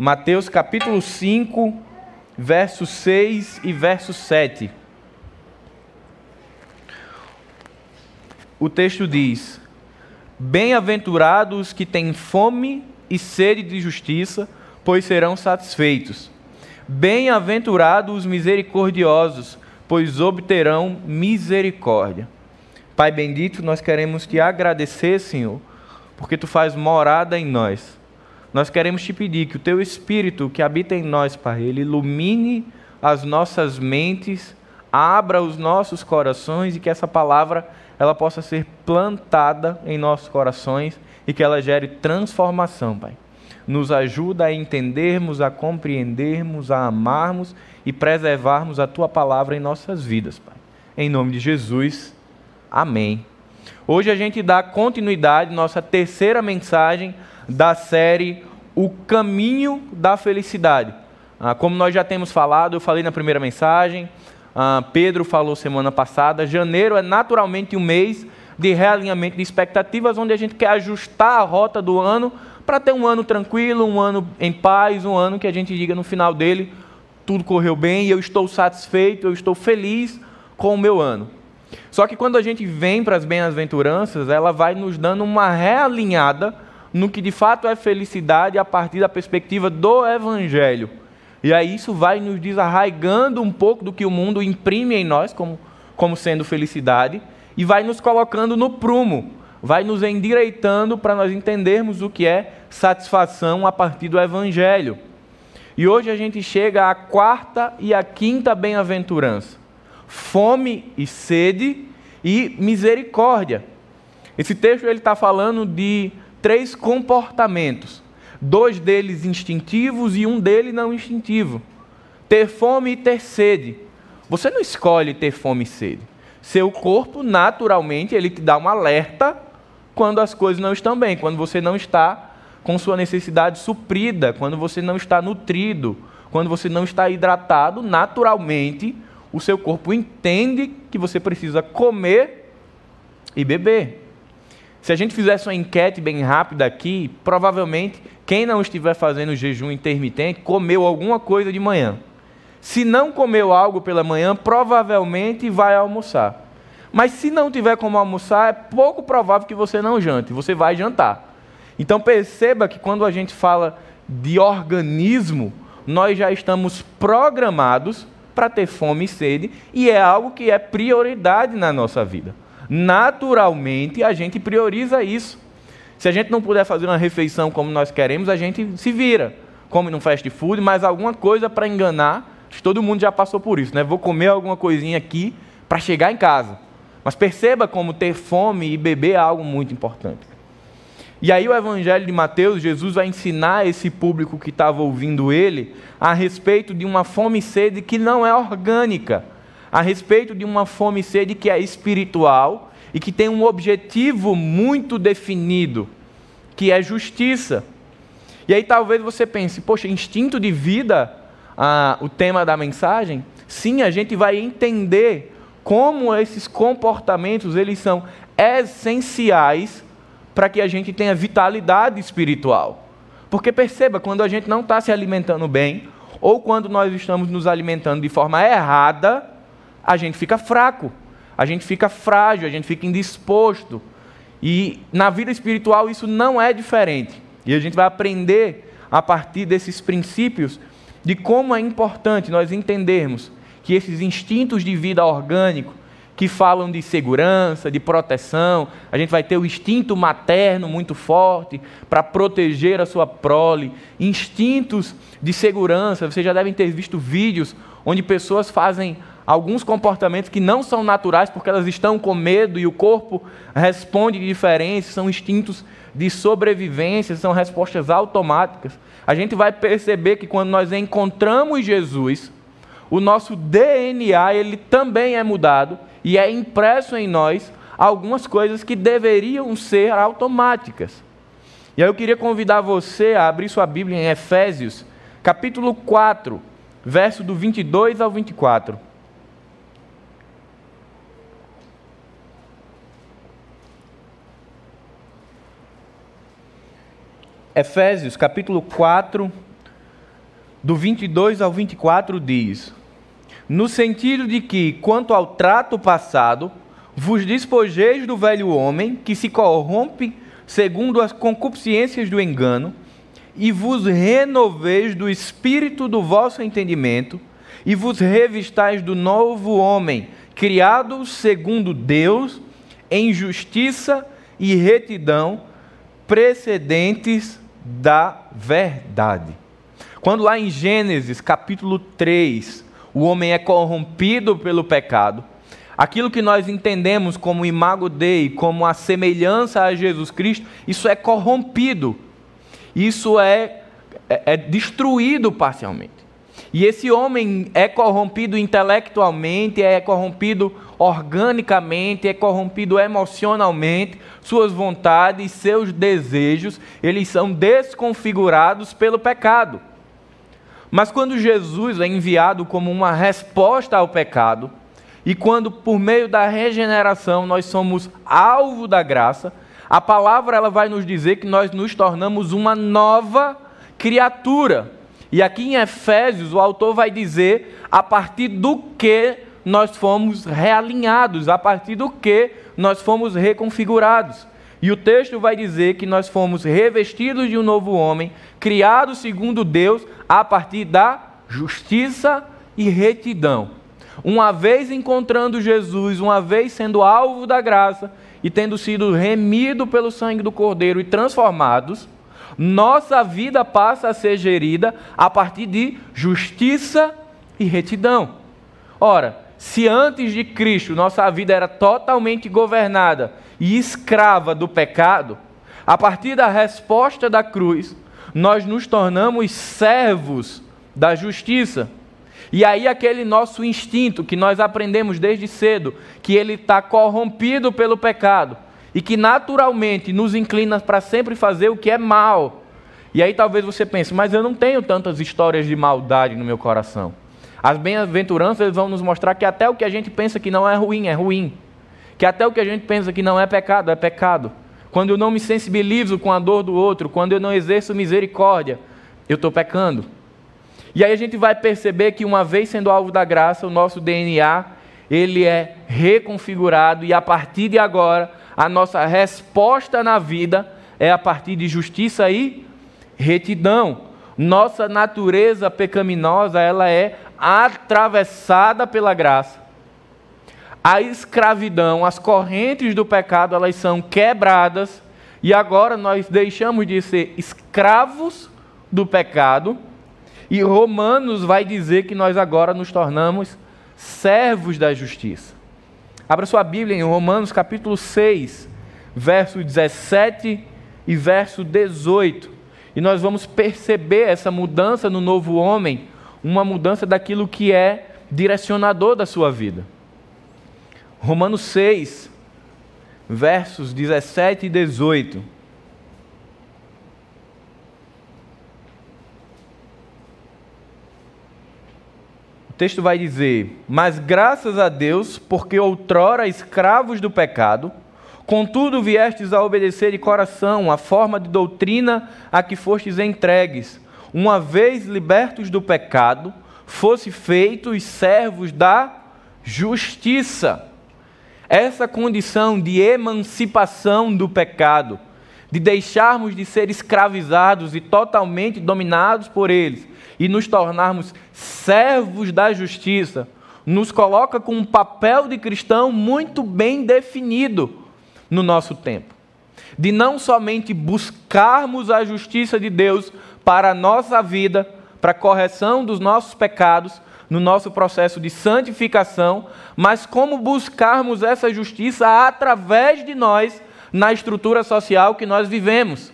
Mateus capítulo 5, verso 6 e verso 7. O texto diz: Bem-aventurados que têm fome e sede de justiça, pois serão satisfeitos. Bem-aventurados os misericordiosos, pois obterão misericórdia. Pai bendito, nós queremos te agradecer, Senhor, porque tu faz morada em nós. Nós queremos te pedir que o teu espírito que habita em nós, Pai, ele ilumine as nossas mentes, abra os nossos corações e que essa palavra ela possa ser plantada em nossos corações e que ela gere transformação, Pai. Nos ajuda a entendermos, a compreendermos, a amarmos e preservarmos a tua palavra em nossas vidas, Pai. Em nome de Jesus. Amém. Hoje a gente dá continuidade nossa terceira mensagem da série O Caminho da Felicidade. Ah, como nós já temos falado, eu falei na primeira mensagem, ah, Pedro falou semana passada, janeiro é naturalmente um mês de realinhamento de expectativas, onde a gente quer ajustar a rota do ano para ter um ano tranquilo, um ano em paz, um ano que a gente diga no final dele, tudo correu bem eu estou satisfeito, eu estou feliz com o meu ano. Só que quando a gente vem para as bem-aventuranças, ela vai nos dando uma realinhada no que de fato é felicidade a partir da perspectiva do Evangelho. E aí isso vai nos desarraigando um pouco do que o mundo imprime em nós como, como sendo felicidade e vai nos colocando no prumo, vai nos endireitando para nós entendermos o que é satisfação a partir do Evangelho. E hoje a gente chega à quarta e à quinta bem-aventurança: fome e sede e misericórdia. Esse texto ele está falando de três comportamentos, dois deles instintivos e um deles não instintivo: ter fome e ter sede. Você não escolhe ter fome e sede. Seu corpo, naturalmente, ele te dá um alerta quando as coisas não estão bem, quando você não está com sua necessidade suprida, quando você não está nutrido, quando você não está hidratado, naturalmente o seu corpo entende que você precisa comer e beber. Se a gente fizesse uma enquete bem rápida aqui, provavelmente quem não estiver fazendo jejum intermitente comeu alguma coisa de manhã. Se não comeu algo pela manhã, provavelmente vai almoçar. Mas se não tiver como almoçar, é pouco provável que você não jante, você vai jantar. Então perceba que quando a gente fala de organismo, nós já estamos programados para ter fome e sede, e é algo que é prioridade na nossa vida naturalmente a gente prioriza isso. Se a gente não puder fazer uma refeição como nós queremos, a gente se vira. Come num fast food, mas alguma coisa para enganar. Todo mundo já passou por isso, né? Vou comer alguma coisinha aqui para chegar em casa. Mas perceba como ter fome e beber é algo muito importante. E aí o Evangelho de Mateus, Jesus vai ensinar esse público que estava ouvindo ele a respeito de uma fome e sede que não é orgânica a respeito de uma fome e sede que é espiritual e que tem um objetivo muito definido, que é justiça. E aí talvez você pense, poxa, instinto de vida, ah, o tema da mensagem? Sim, a gente vai entender como esses comportamentos eles são essenciais para que a gente tenha vitalidade espiritual. Porque perceba, quando a gente não está se alimentando bem, ou quando nós estamos nos alimentando de forma errada, a gente fica fraco, a gente fica frágil, a gente fica indisposto. E na vida espiritual isso não é diferente. E a gente vai aprender a partir desses princípios de como é importante nós entendermos que esses instintos de vida orgânico que falam de segurança, de proteção, a gente vai ter o instinto materno muito forte para proteger a sua prole, instintos de segurança. Vocês já devem ter visto vídeos onde pessoas fazem alguns comportamentos que não são naturais porque elas estão com medo e o corpo responde de diferença, são instintos de sobrevivência, são respostas automáticas. A gente vai perceber que quando nós encontramos Jesus, o nosso DNA ele também é mudado e é impresso em nós algumas coisas que deveriam ser automáticas. E aí eu queria convidar você a abrir sua Bíblia em Efésios, capítulo 4, verso do 22 ao 24. Efésios capítulo 4, do 22 ao 24 diz: No sentido de que, quanto ao trato passado, vos despojeis do velho homem que se corrompe segundo as concupiscências do engano, e vos renoveis do espírito do vosso entendimento, e vos revistais do novo homem, criado segundo Deus, em justiça e retidão, precedentes da verdade. Quando lá em Gênesis capítulo 3, o homem é corrompido pelo pecado, aquilo que nós entendemos como imago Dei, como a semelhança a Jesus Cristo, isso é corrompido, isso é, é, é destruído parcialmente. E esse homem é corrompido intelectualmente, é corrompido organicamente, é corrompido emocionalmente, suas vontades, seus desejos, eles são desconfigurados pelo pecado. Mas quando Jesus é enviado como uma resposta ao pecado, e quando por meio da regeneração nós somos alvo da graça, a palavra ela vai nos dizer que nós nos tornamos uma nova criatura. E aqui em Efésios, o autor vai dizer a partir do que nós fomos realinhados, a partir do que nós fomos reconfigurados. E o texto vai dizer que nós fomos revestidos de um novo homem, criados segundo Deus, a partir da justiça e retidão. Uma vez encontrando Jesus, uma vez sendo alvo da graça e tendo sido remido pelo sangue do Cordeiro e transformados, nossa vida passa a ser gerida a partir de justiça e retidão. Ora, se antes de Cristo nossa vida era totalmente governada e escrava do pecado, a partir da resposta da cruz, nós nos tornamos servos da justiça. E aí, aquele nosso instinto que nós aprendemos desde cedo, que ele está corrompido pelo pecado, e que naturalmente nos inclina para sempre fazer o que é mal. E aí talvez você pense, mas eu não tenho tantas histórias de maldade no meu coração. As bem-aventuranças vão nos mostrar que até o que a gente pensa que não é ruim, é ruim. Que até o que a gente pensa que não é pecado, é pecado. Quando eu não me sensibilizo com a dor do outro, quando eu não exerço misericórdia, eu estou pecando. E aí a gente vai perceber que uma vez sendo alvo da graça, o nosso DNA, ele é reconfigurado e a partir de agora a nossa resposta na vida é a partir de justiça e retidão. Nossa natureza pecaminosa, ela é atravessada pela graça. A escravidão, as correntes do pecado, elas são quebradas e agora nós deixamos de ser escravos do pecado. E Romanos vai dizer que nós agora nos tornamos servos da justiça. Abra sua Bíblia em Romanos capítulo 6, verso 17 e verso 18. E nós vamos perceber essa mudança no novo homem, uma mudança daquilo que é direcionador da sua vida. Romanos 6, versos 17 e 18. Texto vai dizer: Mas graças a Deus, porque outrora escravos do pecado, contudo viestes a obedecer de coração a forma de doutrina a que fostes entregues, uma vez libertos do pecado, fosse feitos servos da justiça. Essa condição de emancipação do pecado, de deixarmos de ser escravizados e totalmente dominados por eles, e nos tornarmos servos da justiça, nos coloca com um papel de cristão muito bem definido no nosso tempo. De não somente buscarmos a justiça de Deus para a nossa vida, para a correção dos nossos pecados, no nosso processo de santificação, mas como buscarmos essa justiça através de nós na estrutura social que nós vivemos.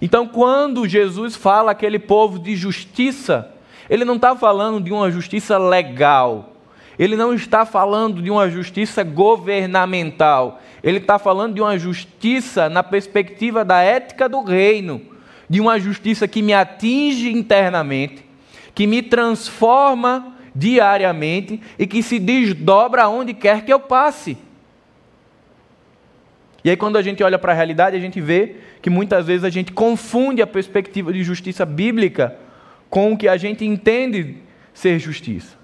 Então, quando Jesus fala aquele povo de justiça, ele não está falando de uma justiça legal, ele não está falando de uma justiça governamental, ele está falando de uma justiça na perspectiva da ética do reino, de uma justiça que me atinge internamente, que me transforma diariamente e que se desdobra aonde quer que eu passe. E aí, quando a gente olha para a realidade, a gente vê que muitas vezes a gente confunde a perspectiva de justiça bíblica com o que a gente entende ser justiça.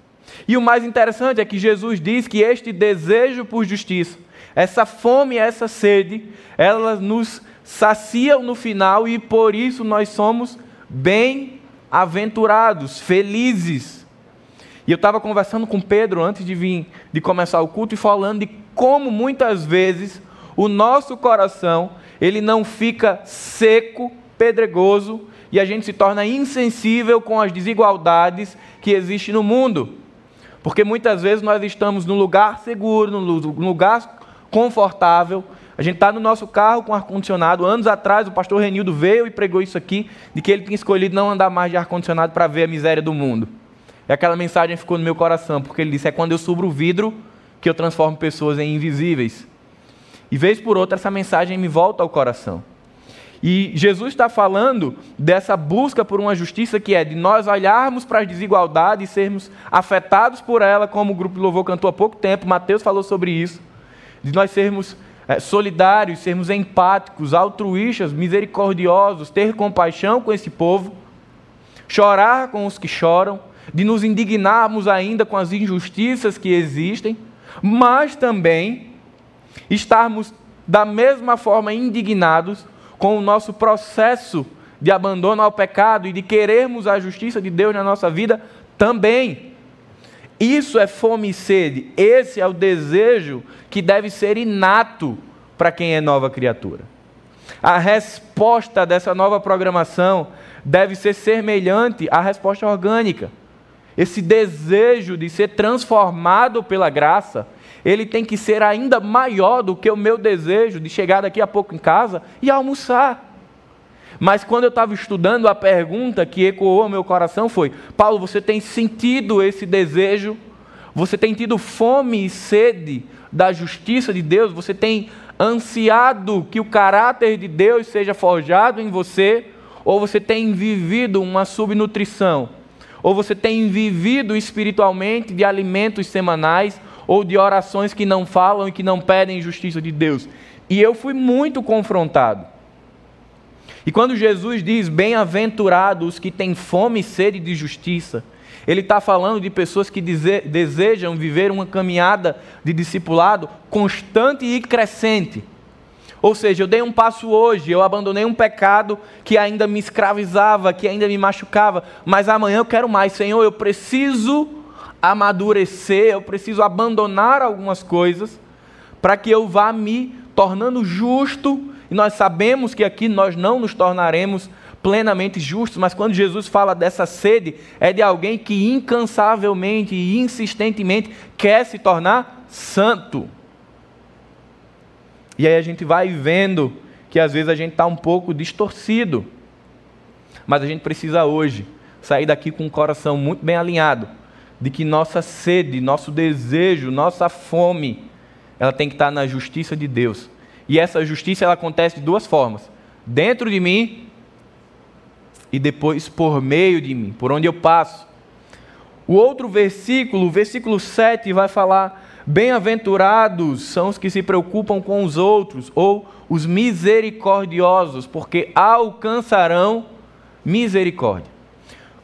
E o mais interessante é que Jesus diz que este desejo por justiça, essa fome, essa sede, elas nos saciam no final e por isso nós somos bem-aventurados, felizes. E eu estava conversando com Pedro antes de vir, de começar o culto e falando de como muitas vezes o nosso coração ele não fica seco, pedregoso e a gente se torna insensível com as desigualdades que existem no mundo. Porque muitas vezes nós estamos num lugar seguro, num lugar confortável, a gente está no nosso carro com ar-condicionado. Anos atrás, o pastor Renildo veio e pregou isso aqui, de que ele tinha escolhido não andar mais de ar-condicionado para ver a miséria do mundo. E aquela mensagem ficou no meu coração, porque ele disse: é quando eu subro o vidro que eu transformo pessoas em invisíveis. E vez por outra, essa mensagem me volta ao coração. E Jesus está falando dessa busca por uma justiça que é de nós olharmos para as desigualdades e sermos afetados por ela, como o grupo de louvor cantou há pouco tempo, Mateus falou sobre isso, de nós sermos é, solidários, sermos empáticos, altruístas, misericordiosos, ter compaixão com esse povo, chorar com os que choram, de nos indignarmos ainda com as injustiças que existem, mas também estarmos da mesma forma indignados com o nosso processo de abandono ao pecado e de querermos a justiça de Deus na nossa vida também. Isso é fome e sede. Esse é o desejo que deve ser inato para quem é nova criatura. A resposta dessa nova programação deve ser semelhante à resposta orgânica. Esse desejo de ser transformado pela graça, ele tem que ser ainda maior do que o meu desejo de chegar daqui a pouco em casa e almoçar. Mas quando eu estava estudando, a pergunta que ecoou meu coração foi: Paulo, você tem sentido esse desejo? Você tem tido fome e sede da justiça de Deus? Você tem ansiado que o caráter de Deus seja forjado em você? Ou você tem vivido uma subnutrição? Ou você tem vivido espiritualmente de alimentos semanais? Ou de orações que não falam e que não pedem justiça de Deus? E eu fui muito confrontado. E quando Jesus diz: Bem-aventurados os que têm fome e sede de justiça, ele está falando de pessoas que desejam viver uma caminhada de discipulado constante e crescente. Ou seja, eu dei um passo hoje, eu abandonei um pecado que ainda me escravizava, que ainda me machucava, mas amanhã eu quero mais. Senhor, eu preciso amadurecer, eu preciso abandonar algumas coisas para que eu vá me tornando justo e nós sabemos que aqui nós não nos tornaremos plenamente justos, mas quando Jesus fala dessa sede, é de alguém que incansavelmente e insistentemente quer se tornar santo. E aí a gente vai vendo que às vezes a gente está um pouco distorcido, mas a gente precisa hoje sair daqui com o coração muito bem alinhado, de que nossa sede, nosso desejo, nossa fome, ela tem que estar na justiça de Deus e essa justiça ela acontece de duas formas: dentro de mim e depois por meio de mim, por onde eu passo. O outro versículo, o versículo 7, vai falar: Bem-aventurados são os que se preocupam com os outros, ou os misericordiosos, porque alcançarão misericórdia.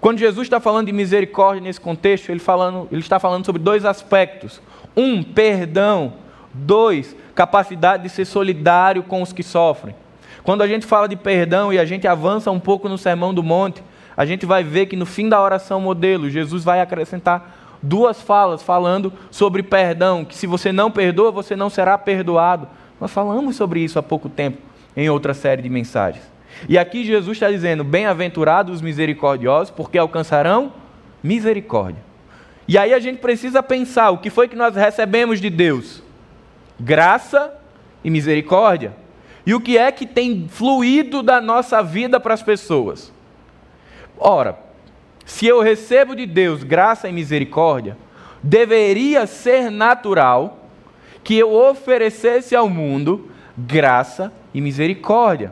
Quando Jesus está falando de misericórdia nesse contexto, ele, falando, ele está falando sobre dois aspectos: um, perdão, dois, capacidade de ser solidário com os que sofrem. Quando a gente fala de perdão e a gente avança um pouco no Sermão do Monte, a gente vai ver que no fim da oração modelo, Jesus vai acrescentar duas falas falando sobre perdão, que se você não perdoa, você não será perdoado. Nós falamos sobre isso há pouco tempo em outra série de mensagens. E aqui Jesus está dizendo: Bem-aventurados os misericordiosos, porque alcançarão misericórdia. E aí a gente precisa pensar: o que foi que nós recebemos de Deus? graça e misericórdia. E o que é que tem fluído da nossa vida para as pessoas? Ora, se eu recebo de Deus graça e misericórdia, deveria ser natural que eu oferecesse ao mundo graça e misericórdia.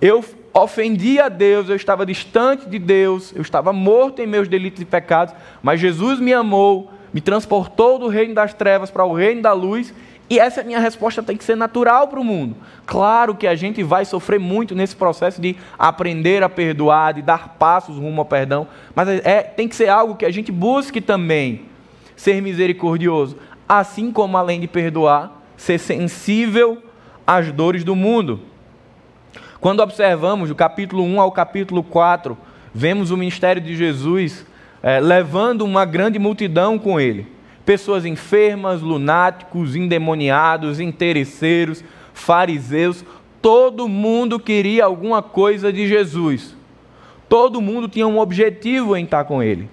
Eu ofendi a Deus, eu estava distante de Deus, eu estava morto em meus delitos e pecados, mas Jesus me amou, me transportou do reino das trevas para o reino da luz E essa minha resposta tem que ser natural para o mundo. Claro que a gente vai sofrer muito nesse processo de aprender a perdoar, de dar passos rumo ao perdão, mas é, tem que ser algo que a gente busque também ser misericordioso, assim como além de perdoar, ser sensível às dores do mundo. Quando observamos do capítulo 1 ao capítulo 4, vemos o ministério de Jesus é, levando uma grande multidão com ele. Pessoas enfermas, lunáticos, endemoniados, interesseiros, fariseus, todo mundo queria alguma coisa de Jesus. Todo mundo tinha um objetivo em estar com ele.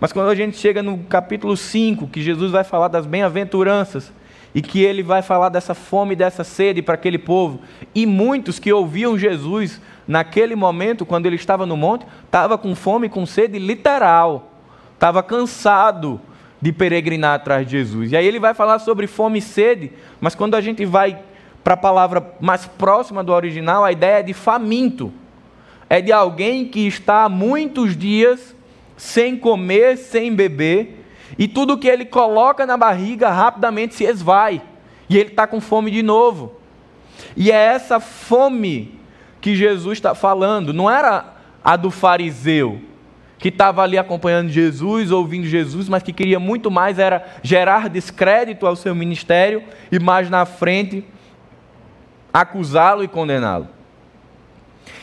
Mas quando a gente chega no capítulo 5, que Jesus vai falar das bem-aventuranças, e que ele vai falar dessa fome, dessa sede para aquele povo, e muitos que ouviam Jesus naquele momento, quando ele estava no monte, estava com fome, com sede literal, estava cansado de peregrinar atrás de Jesus. E aí ele vai falar sobre fome e sede, mas quando a gente vai para a palavra mais próxima do original, a ideia é de faminto. É de alguém que está há muitos dias sem comer, sem beber, e tudo que ele coloca na barriga rapidamente se esvai, e ele está com fome de novo. E é essa fome que Jesus está falando, não era a do fariseu, que estava ali acompanhando Jesus, ouvindo Jesus, mas que queria muito mais era gerar descrédito ao seu ministério e mais na frente acusá-lo e condená-lo.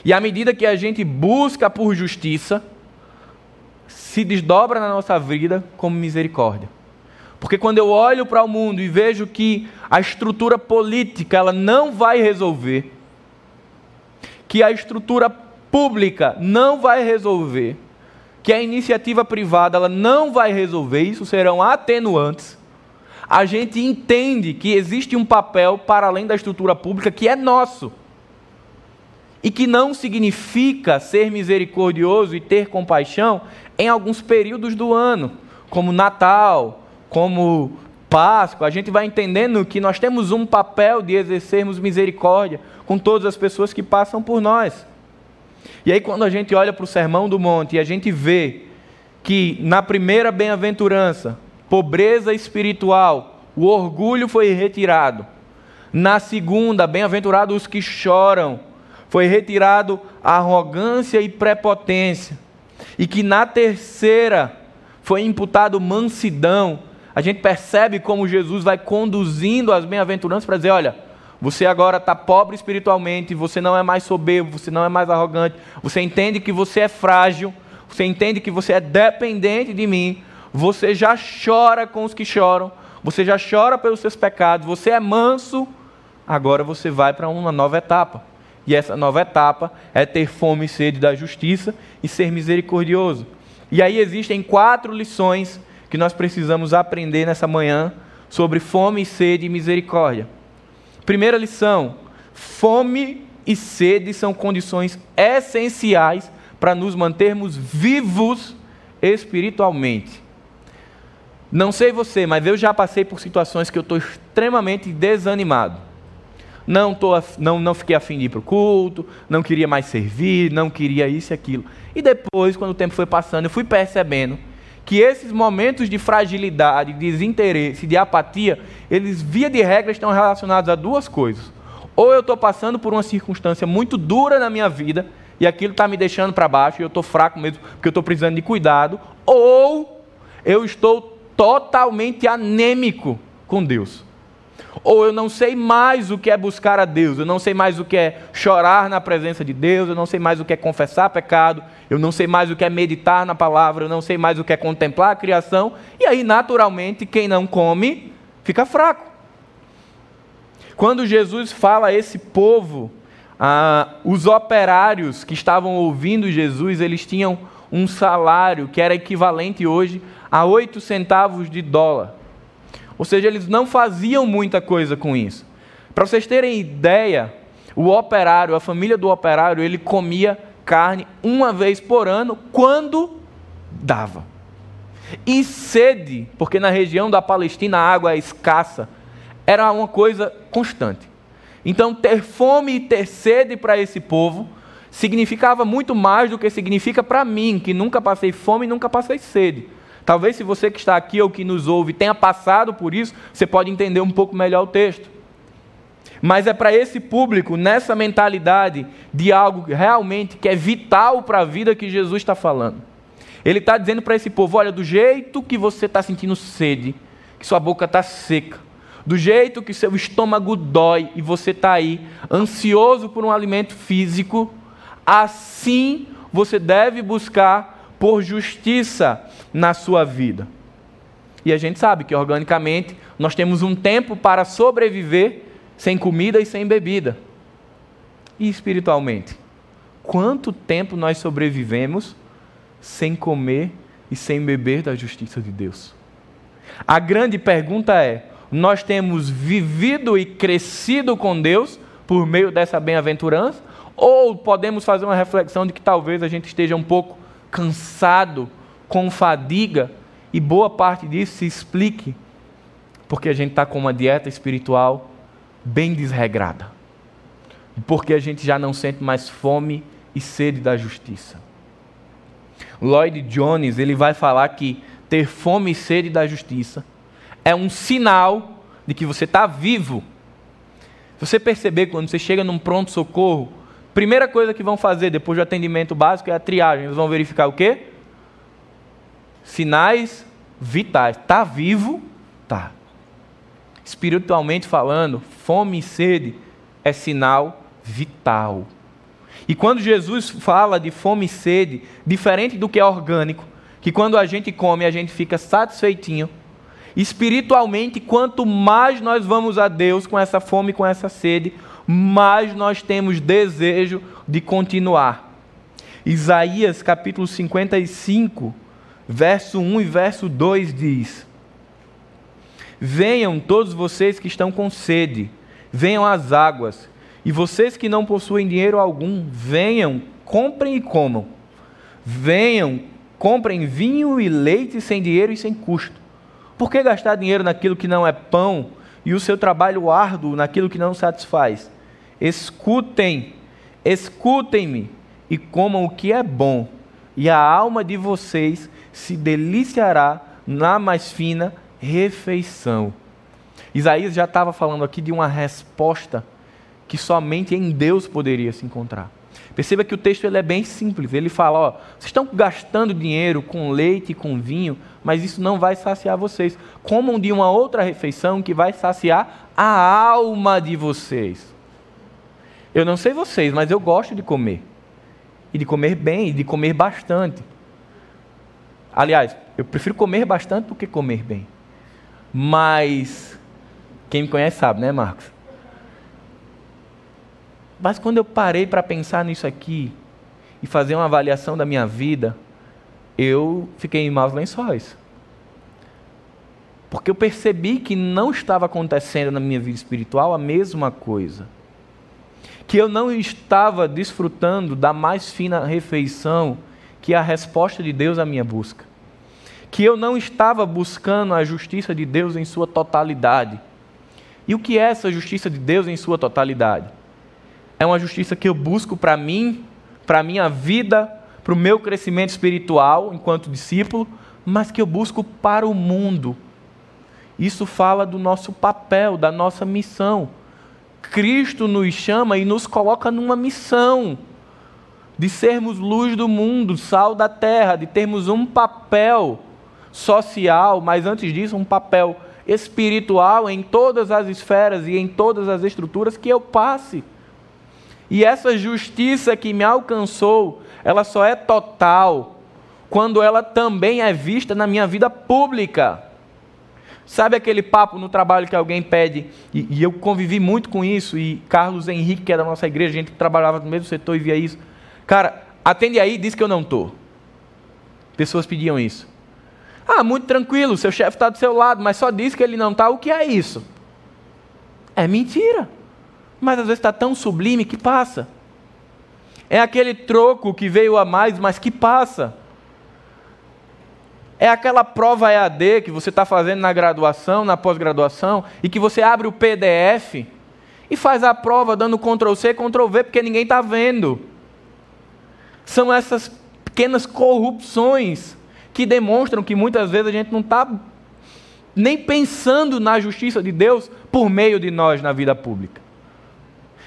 E à medida que a gente busca por justiça, se desdobra na nossa vida como misericórdia. Porque quando eu olho para o mundo e vejo que a estrutura política ela não vai resolver, que a estrutura pública não vai resolver, que a iniciativa privada ela não vai resolver, isso serão atenuantes. A gente entende que existe um papel para além da estrutura pública que é nosso. E que não significa ser misericordioso e ter compaixão em alguns períodos do ano, como Natal, como Páscoa, a gente vai entendendo que nós temos um papel de exercermos misericórdia com todas as pessoas que passam por nós. E aí, quando a gente olha para o Sermão do Monte e a gente vê que na primeira bem-aventurança, pobreza espiritual, o orgulho foi retirado. Na segunda, bem-aventurados os que choram, foi retirado a arrogância e prepotência e que na terceira foi imputado mansidão, a gente percebe como Jesus vai conduzindo as bem-aventuranças para dizer: olha, você agora está pobre espiritualmente, você não é mais soberbo, você não é mais arrogante, você entende que você é frágil, você entende que você é dependente de mim, você já chora com os que choram, você já chora pelos seus pecados, você é manso, agora você vai para uma nova etapa. E essa nova etapa é ter fome e sede da justiça e ser misericordioso. E aí existem quatro lições que nós precisamos aprender nessa manhã sobre fome, sede e misericórdia. Primeira lição: fome e sede são condições essenciais para nos mantermos vivos espiritualmente. Não sei você, mas eu já passei por situações que eu estou extremamente desanimado não, tô, não, não fiquei afim de ir para o culto, não queria mais servir, não queria isso e aquilo. E depois, quando o tempo foi passando, eu fui percebendo que esses momentos de fragilidade, de desinteresse, de apatia, eles, via de regra, estão relacionados a duas coisas. Ou eu estou passando por uma circunstância muito dura na minha vida, e aquilo está me deixando para baixo, e eu estou fraco mesmo, porque eu estou precisando de cuidado, ou eu estou totalmente anêmico com Deus. Ou eu não sei mais o que é buscar a Deus, eu não sei mais o que é chorar na presença de Deus, eu não sei mais o que é confessar pecado, eu não sei mais o que é meditar na palavra, eu não sei mais o que é contemplar a criação, e aí, naturalmente, quem não come fica fraco. Quando Jesus fala a esse povo, ah, os operários que estavam ouvindo Jesus, eles tinham um salário que era equivalente hoje a oito centavos de dólar. Ou seja, eles não faziam muita coisa com isso. Para vocês terem ideia, o operário, a família do operário, ele comia carne uma vez por ano, quando dava. E sede, porque na região da Palestina a água é escassa, era uma coisa constante. Então, ter fome e ter sede para esse povo significava muito mais do que significa para mim, que nunca passei fome e nunca passei sede. Talvez se você que está aqui ou que nos ouve tenha passado por isso, você pode entender um pouco melhor o texto. Mas é para esse público, nessa mentalidade de algo realmente que é vital para a vida que Jesus está falando. Ele está dizendo para esse povo: olha, do jeito que você está sentindo sede, que sua boca está seca, do jeito que seu estômago dói e você está aí ansioso por um alimento físico, assim você deve buscar por justiça na sua vida. E a gente sabe que organicamente nós temos um tempo para sobreviver sem comida e sem bebida. E espiritualmente? Quanto tempo nós sobrevivemos sem comer e sem beber da justiça de Deus? A grande pergunta é: nós temos vivido e crescido com Deus por meio dessa bem-aventurança? Ou podemos fazer uma reflexão de que talvez a gente esteja um pouco cansado, com fadiga, e boa parte disso se explique porque a gente está com uma dieta espiritual bem desregrada. Porque a gente já não sente mais fome e sede da justiça. Lloyd Jones, ele vai falar que ter fome e sede da justiça é um sinal de que você está vivo. Se você perceber quando você chega num pronto socorro, primeira coisa que vão fazer depois do atendimento básico é a triagem. Eles vão verificar o quê? Sinais vitais. Está vivo? Tá espiritualmente falando, fome e sede é sinal vital. E quando Jesus fala de fome e sede, diferente do que é orgânico, que quando a gente come a gente fica satisfeitinho, espiritualmente, quanto mais nós vamos a Deus com essa fome, com essa sede, mais nós temos desejo de continuar. Isaías capítulo 55, verso 1 e verso 2 diz: Venham todos vocês que estão com sede, venham às águas. E vocês que não possuem dinheiro algum, venham, comprem e comam. Venham, comprem vinho e leite sem dinheiro e sem custo. Por que gastar dinheiro naquilo que não é pão e o seu trabalho árduo naquilo que não satisfaz? Escutem, escutem-me e comam o que é bom, e a alma de vocês se deliciará na mais fina refeição. Isaías já estava falando aqui de uma resposta que somente em Deus poderia se encontrar. Perceba que o texto ele é bem simples. Ele fala: ó, vocês estão gastando dinheiro com leite e com vinho, mas isso não vai saciar vocês. Comam de uma outra refeição que vai saciar a alma de vocês. Eu não sei vocês, mas eu gosto de comer. E de comer bem, e de comer bastante. Aliás, eu prefiro comer bastante do que comer bem. Mas, quem me conhece sabe, né, Marcos? Mas quando eu parei para pensar nisso aqui e fazer uma avaliação da minha vida, eu fiquei em maus lençóis. Porque eu percebi que não estava acontecendo na minha vida espiritual a mesma coisa. Que eu não estava desfrutando da mais fina refeição que é a resposta de Deus à minha busca que eu não estava buscando a justiça de Deus em sua totalidade. E o que é essa justiça de Deus em sua totalidade? É uma justiça que eu busco para mim, para a minha vida, para o meu crescimento espiritual enquanto discípulo, mas que eu busco para o mundo. Isso fala do nosso papel, da nossa missão. Cristo nos chama e nos coloca numa missão de sermos luz do mundo, sal da terra, de termos um papel social, mas antes disso, um papel espiritual em todas as esferas e em todas as estruturas que eu passe. E essa justiça que me alcançou, ela só é total quando ela também é vista na minha vida pública. Sabe aquele papo no trabalho que alguém pede, e, e, eu convivi muito com isso, e Carlos Henrique, que é da nossa igreja, a gente trabalhava no mesmo setor e via isso. Cara, atende aí, diz que eu não estou. Pessoas pediam isso. Ah, muito tranquilo, seu chefe está do seu lado, mas só diz que ele não está. O que é isso? É mentira. Mas às vezes está tão sublime que passa. É aquele troco que veio a mais, mas que passa. É aquela prova EAD que você está fazendo na graduação, na pós-graduação, e que você abre o PDF e faz a prova dando Ctrl C, Ctrl V, porque ninguém está vendo. São essas pequenas corrupções que demonstram que muitas vezes a gente não está nem pensando na justiça de Deus por meio de nós na vida pública.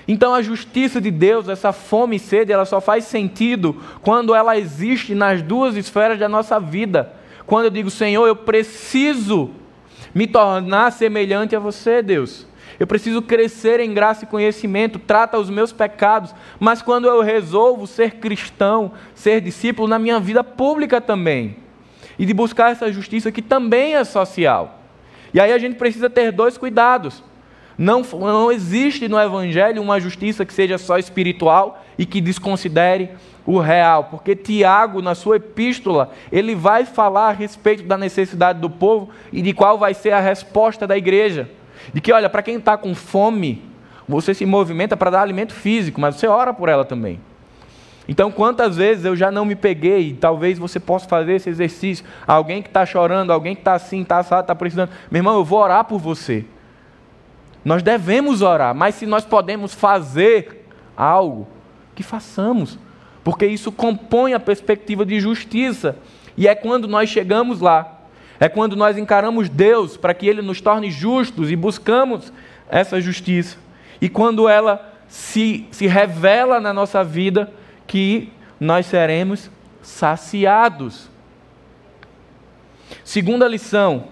Então a justiça de Deus, essa fome e sede, ela só faz sentido quando ela existe nas duas esferas da nossa vida. Quando eu digo, Senhor, eu preciso me tornar semelhante a você, Deus. Eu preciso crescer em graça e conhecimento, trata os meus pecados, mas quando eu resolvo ser cristão, ser discípulo na minha vida pública também, e de buscar essa justiça que também é social. E aí a gente precisa ter dois cuidados. Não, não existe no Evangelho uma justiça que seja só espiritual e que desconsidere o real, porque Tiago, na sua epístola, ele vai falar a respeito da necessidade do povo e de qual vai ser a resposta da igreja. De que, olha, para quem está com fome, você se movimenta para dar alimento físico, mas você ora por ela também. Então, quantas vezes eu já não me peguei, talvez você possa fazer esse exercício. Alguém que está chorando, alguém que está assim, está assado, está precisando. Meu irmão, eu vou orar por você. Nós devemos orar, mas se nós podemos fazer algo, que façamos, porque isso compõe a perspectiva de justiça, e é quando nós chegamos lá, é quando nós encaramos Deus para que Ele nos torne justos e buscamos essa justiça, e quando ela se, se revela na nossa vida, que nós seremos saciados. Segunda lição: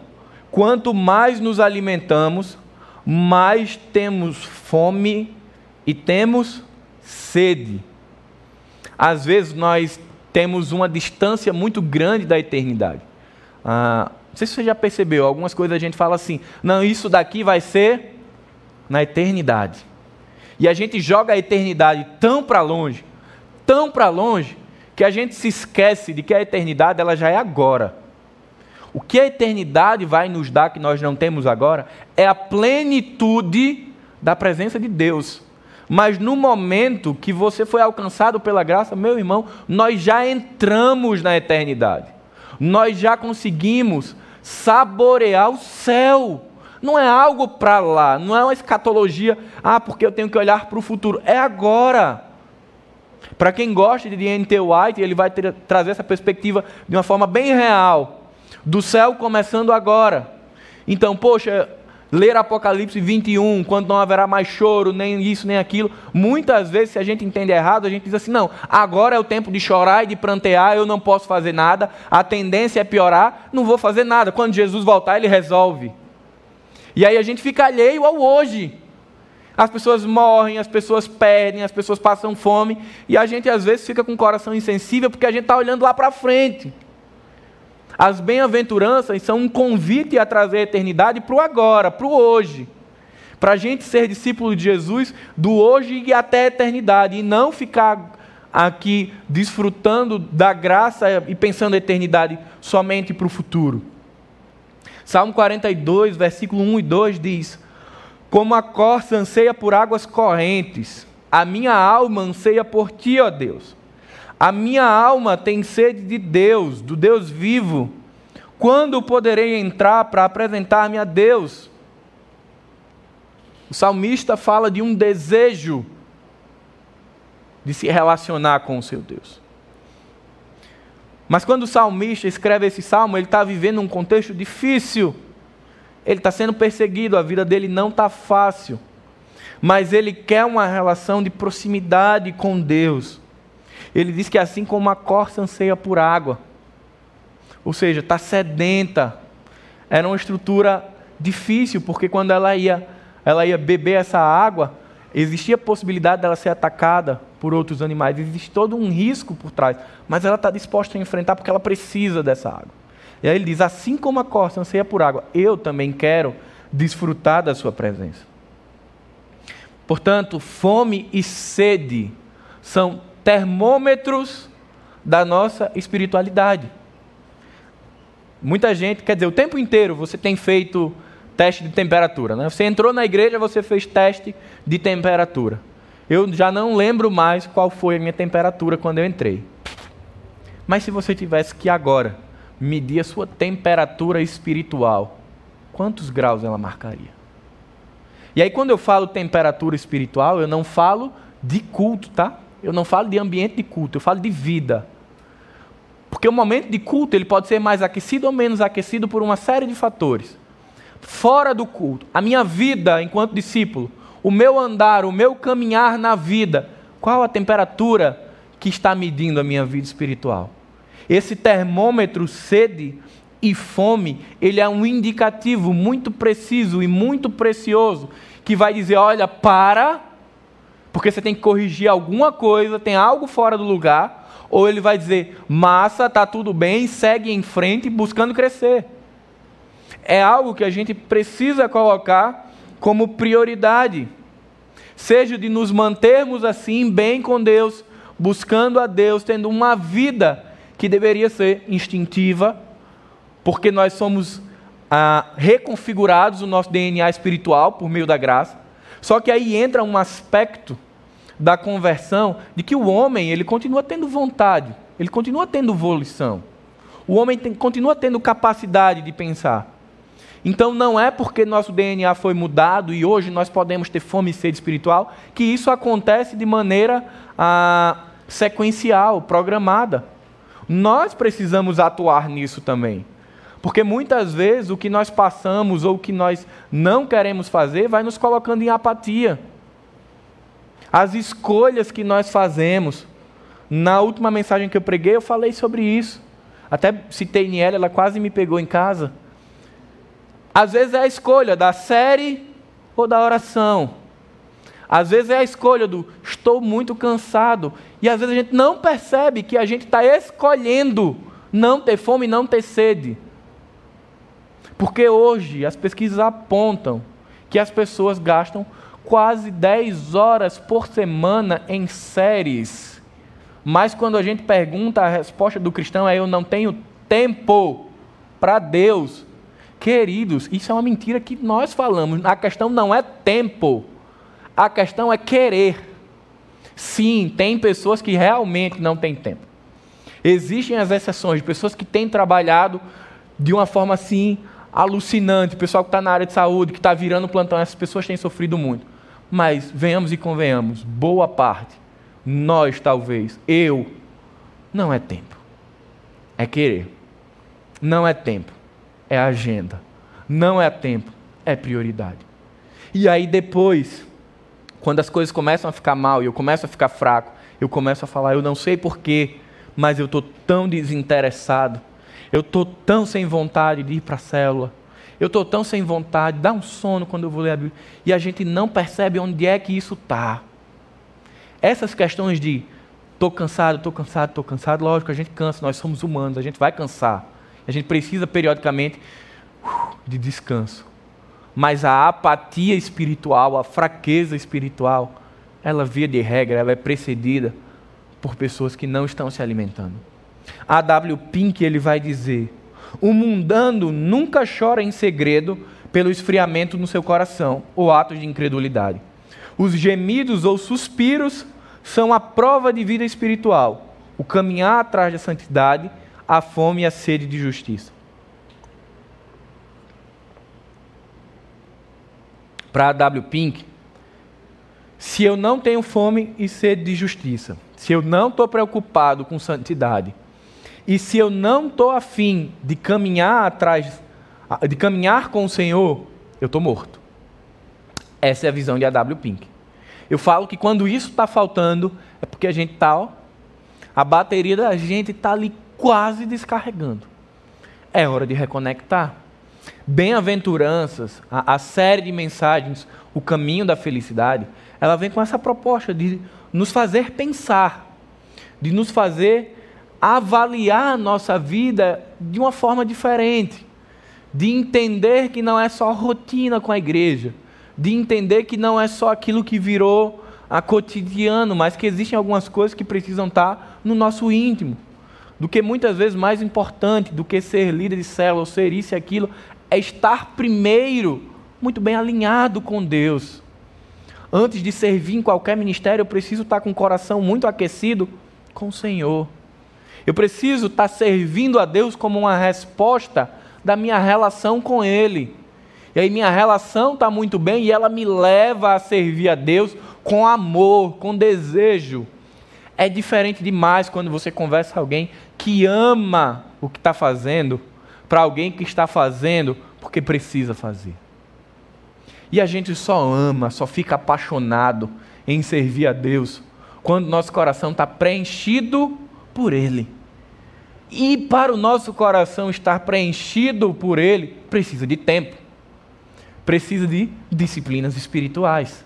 quanto mais nos alimentamos, mais temos fome e temos sede. Às vezes nós temos uma distância muito grande da eternidade. Ah, não sei se você já percebeu, algumas coisas a gente fala assim: não, isso daqui vai ser na eternidade. E a gente joga a eternidade tão para longe, tão para longe, que a gente se esquece de que a eternidade ela já é agora. O que a eternidade vai nos dar que nós não temos agora é a plenitude da presença de Deus. Mas no momento que você foi alcançado pela graça, meu irmão, nós já entramos na eternidade. Nós já conseguimos saborear o céu. Não é algo para lá, não é uma escatologia, ah, porque eu tenho que olhar para o futuro. É agora. Para quem gosta de N.T. White, ele vai ter, trazer essa perspectiva de uma forma bem real do céu começando agora. Então, poxa, ler Apocalipse 21, quando não haverá mais choro, nem isso, nem aquilo, muitas vezes, se a gente entende errado, a gente diz assim: não, agora é o tempo de chorar e de prantear, eu não posso fazer nada, a tendência é piorar, não vou fazer nada. Quando Jesus voltar, ele resolve. E aí a gente fica alheio ao hoje. As pessoas morrem, as pessoas perdem, as pessoas passam fome, e a gente às vezes fica com o coração insensível porque a gente está olhando lá para frente. As bem-aventuranças são um convite a trazer a eternidade para o agora, para o hoje. Para a gente ser discípulo de Jesus do hoje e até a eternidade, e não ficar aqui desfrutando da graça e pensando a eternidade somente para o futuro. Salmo 42, versículo 1 e 2 diz: Como a corça anseia por águas correntes, a minha alma anseia por ti, ó Deus. A minha alma tem sede de Deus, do Deus vivo. Quando poderei entrar para apresentar-me a Deus? O salmista fala de um desejo de se relacionar com o seu Deus. Mas quando o salmista escreve esse salmo, ele está vivendo um contexto difícil. Ele está sendo perseguido, a vida dele não está fácil. Mas ele quer uma relação de proximidade com Deus. Ele diz que assim como a corça anseia por água, ou seja, está sedenta. Era uma estrutura difícil, porque quando ela ia, ela ia beber essa água, existia a possibilidade dela ser atacada por outros animais. Existe todo um risco por trás, mas ela está disposta a enfrentar porque ela precisa dessa água. E aí ele diz: assim como a corça anseia por água, eu também quero desfrutar da sua presença. Portanto, fome e sede são termômetros da nossa espiritualidade. Muita gente, quer dizer, o tempo inteiro você tem feito teste de temperatura. Né? Você entrou na igreja, você fez teste de temperatura. Eu já não lembro mais qual foi a minha temperatura quando eu entrei. Mas se você tivesse que agora medir a sua temperatura espiritual, quantos graus ela marcaria? E aí, quando eu falo temperatura espiritual, eu não falo de culto, tá? Eu não falo de ambiente de culto, eu falo de vida. Porque o momento de culto ele pode ser mais aquecido ou menos aquecido por uma série de fatores. Fora do culto, a minha vida enquanto discípulo, o meu andar, o meu caminhar na vida, qual a temperatura que está medindo a minha vida espiritual? Esse termômetro sede e fome, ele é um indicativo muito preciso e muito precioso que vai dizer, olha, para, porque você tem que corrigir alguma coisa, tem algo fora do lugar, ou ele vai dizer, massa, tá tudo bem, segue em frente buscando crescer. É algo que a gente precisa colocar como prioridade. Seja de nos mantermos assim bem com Deus, buscando a Deus, tendo uma vida que deveria ser instintiva, porque nós somos ah, reconfigurados o nosso DNA espiritual por meio da graça. Só que aí entra um aspecto da conversão de que o homem ele continua tendo vontade, ele continua tendo volição. O homem tem, continua tendo capacidade de pensar. Então não é porque nosso DNA foi mudado e hoje nós podemos ter fome e sede espiritual que isso acontece de maneira ah, sequencial, programada. Nós precisamos atuar nisso também. Porque muitas vezes o que nós passamos ou o que nós não queremos fazer vai nos colocando em apatia as escolhas que nós fazemos. Na última mensagem que eu preguei, eu falei sobre isso. Até citei Niela, ela quase me pegou em casa. Às vezes é a escolha da série ou da oração. Às vezes é a escolha do estou muito cansado. E às vezes a gente não percebe que a gente está escolhendo não ter fome e não ter sede. Porque hoje as pesquisas apontam que as pessoas gastam quase 10 horas por semana em séries. Mas quando a gente pergunta, a resposta do cristão é: eu não tenho tempo para Deus. Queridos, isso é uma mentira que nós falamos. A questão não é tempo, a questão é querer. Sim, tem pessoas que realmente não têm tempo. Existem as exceções de pessoas que têm trabalhado de uma forma assim alucinante. O pessoal que está na área de saúde, que está virando plantão, essas pessoas têm sofrido muito. Mas venhamos e convenhamos, boa parte, nós talvez, eu, não é tempo. É querer. Não é tempo. É agenda. Não é tempo. É prioridade. E aí depois, quando as coisas começam a ficar mal e eu começo a ficar fraco, eu começo a falar, eu não sei porquê, mas eu estou tão desinteressado, eu estou tão sem vontade de ir para a célula, eu estou tão sem vontade, dá um sono quando eu vou ler a Bíblia. E a gente não percebe onde é que isso está. Essas questões de estou cansado, estou cansado, estou cansado, lógico, a gente cansa, nós somos humanos, a gente vai cansar. A gente precisa periodicamente uh, de descanso. Mas a apatia espiritual, a fraqueza espiritual, ela via de regra, ela é precedida por pessoas que não estão se alimentando. A W. Pink ele vai dizer o mundano nunca chora em segredo pelo esfriamento no seu coração ou atos de incredulidade. Os gemidos ou suspiros são a prova de vida espiritual, o caminhar atrás da santidade, a fome e a sede de justiça. Para W. Pink, se eu não tenho fome e sede de justiça, se eu não estou preocupado com santidade, e se eu não estou afim de caminhar atrás, de caminhar com o Senhor, eu estou morto. Essa é a visão de A.W. Pink. Eu falo que quando isso está faltando, é porque a gente está, a bateria da gente está ali quase descarregando. É hora de reconectar. Bem-aventuranças, a, a, série de mensagens, o caminho da felicidade, ela vem com essa proposta de nos fazer pensar, de nos fazer avaliar a nossa vida de uma forma diferente, de entender que não é só rotina com a igreja, de entender que não é só aquilo que virou a cotidiano, mas que existem algumas coisas que precisam estar no nosso íntimo. Do que muitas vezes mais importante do que ser líder de célula ou ser isso e aquilo, é estar primeiro muito bem alinhado com Deus. Antes de servir em qualquer ministério, eu preciso estar com o coração muito aquecido com o Senhor. Eu preciso estar servindo a Deus como uma resposta da minha relação com Ele. E aí minha relação está muito bem e ela me leva a servir a Deus com amor, com desejo. É diferente demais quando você conversa com alguém que ama o que está fazendo, para alguém que está fazendo porque precisa fazer. E a gente só ama, só fica apaixonado em servir a Deus quando nosso coração está preenchido por Ele. E para o nosso coração estar preenchido por Ele, precisa de tempo, precisa de disciplinas espirituais.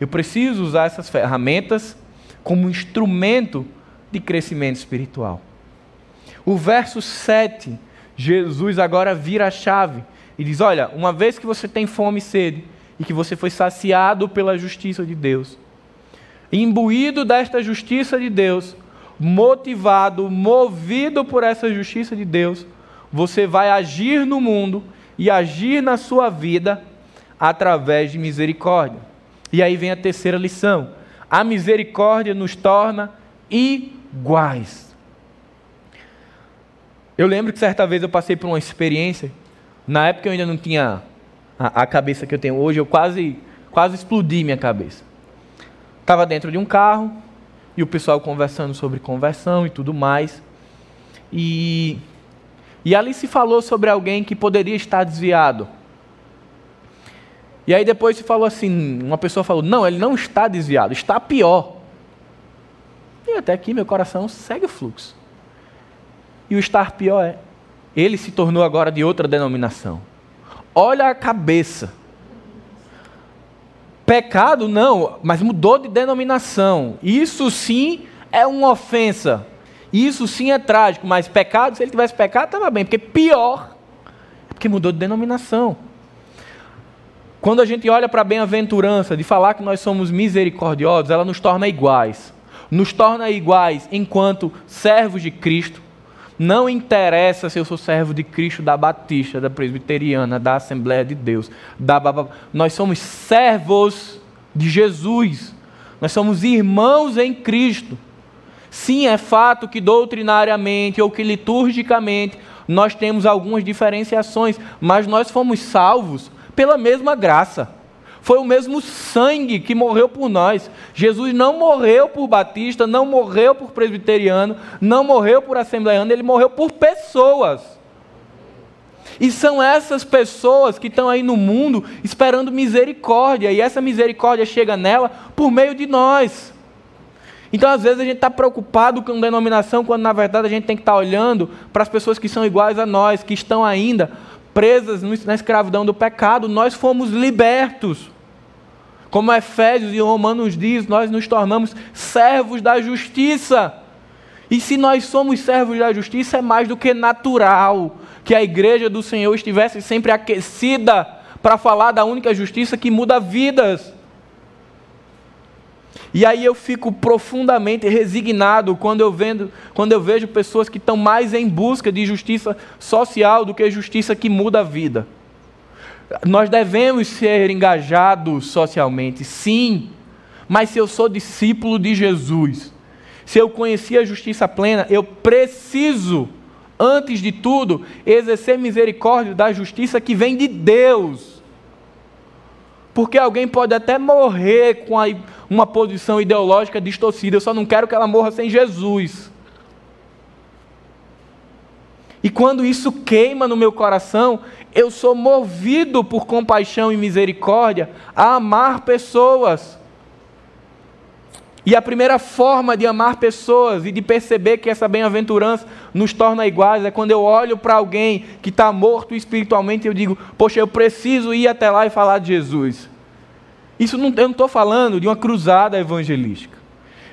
Eu preciso usar essas ferramentas como instrumento de crescimento espiritual. O verso 7, Jesus agora vira a chave e diz: Olha, uma vez que você tem fome e sede, e que você foi saciado pela justiça de Deus, imbuído desta justiça de Deus, motivado, movido por essa justiça de Deus, você vai agir no mundo e agir na sua vida através de misericórdia. E aí vem a terceira lição: a misericórdia nos torna iguais. Eu lembro que certa vez eu passei por uma experiência, na época eu ainda não tinha a, a cabeça que eu tenho hoje, eu quase, quase explodi minha cabeça. Estava dentro de um carro e o pessoal conversando sobre conversão e tudo mais. E, e ali se falou sobre alguém que poderia estar desviado. E aí depois se falou assim, uma pessoa falou, não, ele não está desviado, está pior. E até aqui meu coração segue o fluxo. E o estar pior é, ele se tornou agora de outra denominação. Olha a cabeça. Pecado não, mas mudou de denominação. Isso sim é uma ofensa. Isso sim é trágico, mas pecado, se ele tivesse pecado, estava bem, porque pior é porque mudou de denominação. Quando a gente olha para a bem-aventurança de falar que nós somos misericordiosos, ela nos torna iguais. Nos torna iguais enquanto servos de Cristo, não interessa se eu sou servo de Cristo, da Batista, da Presbiteriana, da Assembleia de Deus. Da... Nós somos servos de Jesus. Nós somos irmãos em Cristo. Sim, é fato que doutrinariamente ou que liturgicamente nós temos algumas diferenciações, mas nós fomos salvos pela mesma graça. Foi o mesmo sangue que morreu por nós. Jesus não morreu por batista, não morreu por presbiteriano, não morreu por assembleano, ele morreu por pessoas. E são essas pessoas que estão aí no mundo esperando misericórdia, e essa misericórdia chega nela por meio de nós. Então, às vezes, a gente está preocupado com denominação, quando na verdade a gente tem que estar tá olhando para as pessoas que são iguais a nós, que estão ainda presas na escravidão do pecado. Nós fomos libertos. Como Efésios e Romanos diz, nós nos tornamos servos da justiça. E se nós somos servos da justiça, é mais do que natural que a igreja do Senhor estivesse sempre aquecida para falar da única justiça que muda vidas. E aí eu fico profundamente resignado quando eu, vendo, quando eu vejo pessoas que estão mais em busca de justiça social do que justiça que muda a vida. Nós devemos ser engajados socialmente, sim, mas se eu sou discípulo de Jesus, se eu conheci a justiça plena, eu preciso, antes de tudo, exercer misericórdia da justiça que vem de Deus. Porque alguém pode até morrer com uma posição ideológica distorcida, eu só não quero que ela morra sem Jesus. E quando isso queima no meu coração, eu sou movido por compaixão e misericórdia a amar pessoas. E a primeira forma de amar pessoas e de perceber que essa bem-aventurança nos torna iguais é quando eu olho para alguém que está morto espiritualmente e eu digo: Poxa, eu preciso ir até lá e falar de Jesus. Isso não, eu não estou falando de uma cruzada evangelística.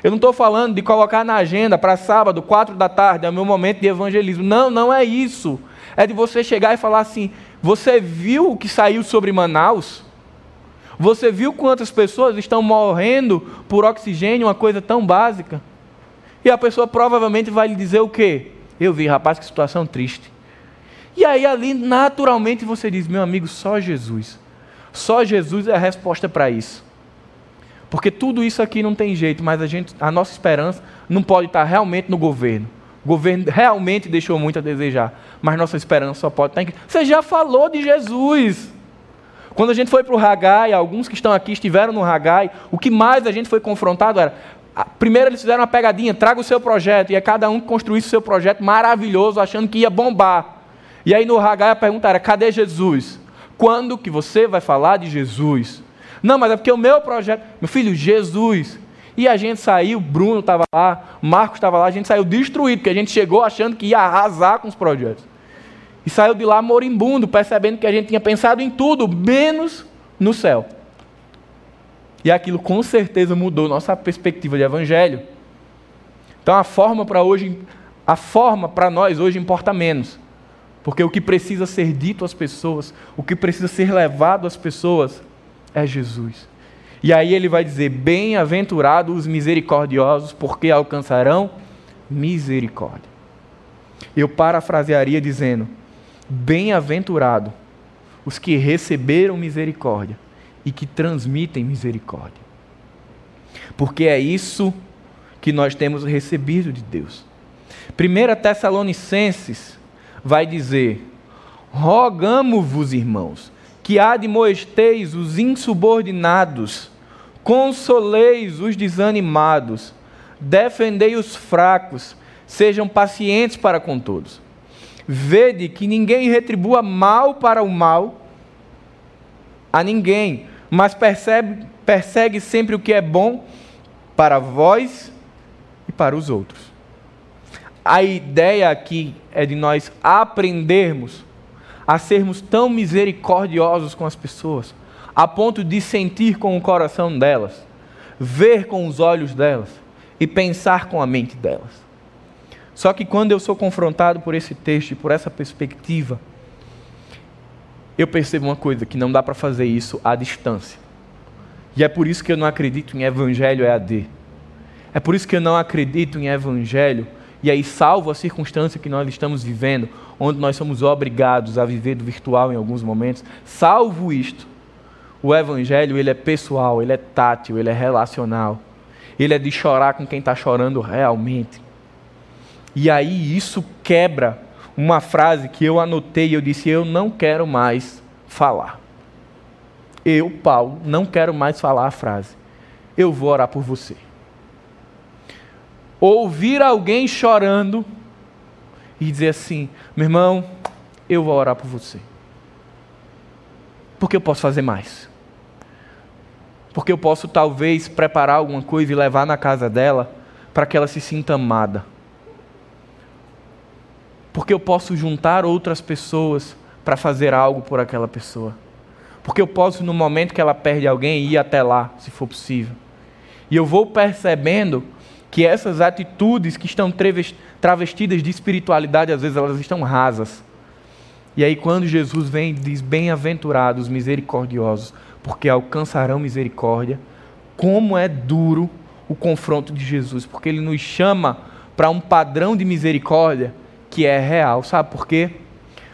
Eu não estou falando de colocar na agenda para sábado, quatro da tarde, é o meu momento de evangelismo. Não, não é isso. É de você chegar e falar assim: você viu o que saiu sobre Manaus? Você viu quantas pessoas estão morrendo por oxigênio, uma coisa tão básica? E a pessoa provavelmente vai lhe dizer o quê? Eu vi, rapaz, que situação triste. E aí ali, naturalmente, você diz: meu amigo, só Jesus. Só Jesus é a resposta para isso. Porque tudo isso aqui não tem jeito, mas a, gente, a nossa esperança não pode estar realmente no governo. O governo realmente deixou muito a desejar, mas nossa esperança só pode estar em Cristo. Você já falou de Jesus. Quando a gente foi para o Hagai, alguns que estão aqui estiveram no Hagai, o que mais a gente foi confrontado era: Primeiro eles fizeram uma pegadinha, traga o seu projeto, e é cada um construísse o seu projeto maravilhoso, achando que ia bombar. E aí no Hagai a pergunta era: cadê Jesus? Quando que você vai falar de Jesus? Não, mas é porque o meu projeto, meu filho, Jesus. E a gente saiu, Bruno estava lá, Marcos estava lá, a gente saiu destruído, porque a gente chegou achando que ia arrasar com os projetos. E saiu de lá moribundo, percebendo que a gente tinha pensado em tudo, menos no céu. E aquilo com certeza mudou nossa perspectiva de evangelho. Então a forma para hoje, a forma para nós hoje importa menos. Porque o que precisa ser dito às pessoas, o que precisa ser levado às pessoas é Jesus. E aí ele vai dizer: Bem-aventurados os misericordiosos, porque alcançarão misericórdia. Eu parafrasearia dizendo: Bem-aventurado os que receberam misericórdia e que transmitem misericórdia. Porque é isso que nós temos recebido de Deus. 1 Tessalonicenses vai dizer: Rogamo-vos, irmãos, que admoesteis os insubordinados, consoleis os desanimados, defendei os fracos, sejam pacientes para com todos. Vede que ninguém retribua mal para o mal a ninguém, mas percebe, persegue sempre o que é bom para vós e para os outros. A ideia aqui é de nós aprendermos a sermos tão misericordiosos com as pessoas, a ponto de sentir com o coração delas, ver com os olhos delas e pensar com a mente delas. Só que quando eu sou confrontado por esse texto e por essa perspectiva, eu percebo uma coisa: que não dá para fazer isso à distância. E é por isso que eu não acredito em evangelho EAD. É por isso que eu não acredito em evangelho, e aí, salvo a circunstância que nós estamos vivendo, onde nós somos obrigados a viver do virtual em alguns momentos, salvo isto, o evangelho ele é pessoal, ele é tátil, ele é relacional. Ele é de chorar com quem está chorando realmente. E aí isso quebra uma frase que eu anotei, eu disse: Eu não quero mais falar. Eu, Paulo, não quero mais falar a frase. Eu vou orar por você. Ouvir alguém chorando e dizer assim: meu irmão, eu vou orar por você. Porque eu posso fazer mais. Porque eu posso talvez preparar alguma coisa e levar na casa dela para que ela se sinta amada. Porque eu posso juntar outras pessoas para fazer algo por aquela pessoa. Porque eu posso, no momento que ela perde alguém, ir até lá, se for possível. E eu vou percebendo que essas atitudes que estão travestidas de espiritualidade, às vezes elas estão rasas. E aí, quando Jesus vem diz: Bem-aventurados, misericordiosos, porque alcançarão misericórdia, como é duro o confronto de Jesus, porque ele nos chama para um padrão de misericórdia que é real. Sabe por quê?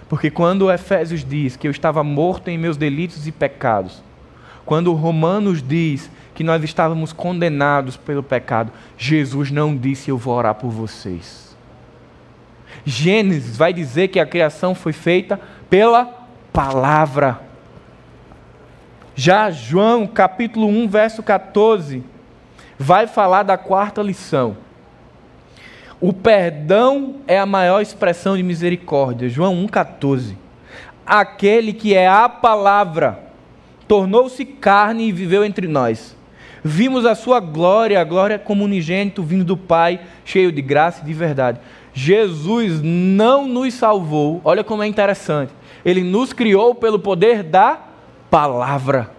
Porque quando Efésios diz que eu estava morto em meus delitos e pecados, quando Romanos diz que nós estávamos condenados pelo pecado, Jesus não disse eu vou orar por vocês. Gênesis vai dizer que a criação foi feita pela palavra. Já João, capítulo 1, verso 14, vai falar da quarta lição. O perdão é a maior expressão de misericórdia. João 1,14. Aquele que é a palavra tornou-se carne e viveu entre nós. Vimos a sua glória, a glória como unigênito vindo do Pai, cheio de graça e de verdade. Jesus não nos salvou, olha como é interessante. Ele nos criou pelo poder da palavra,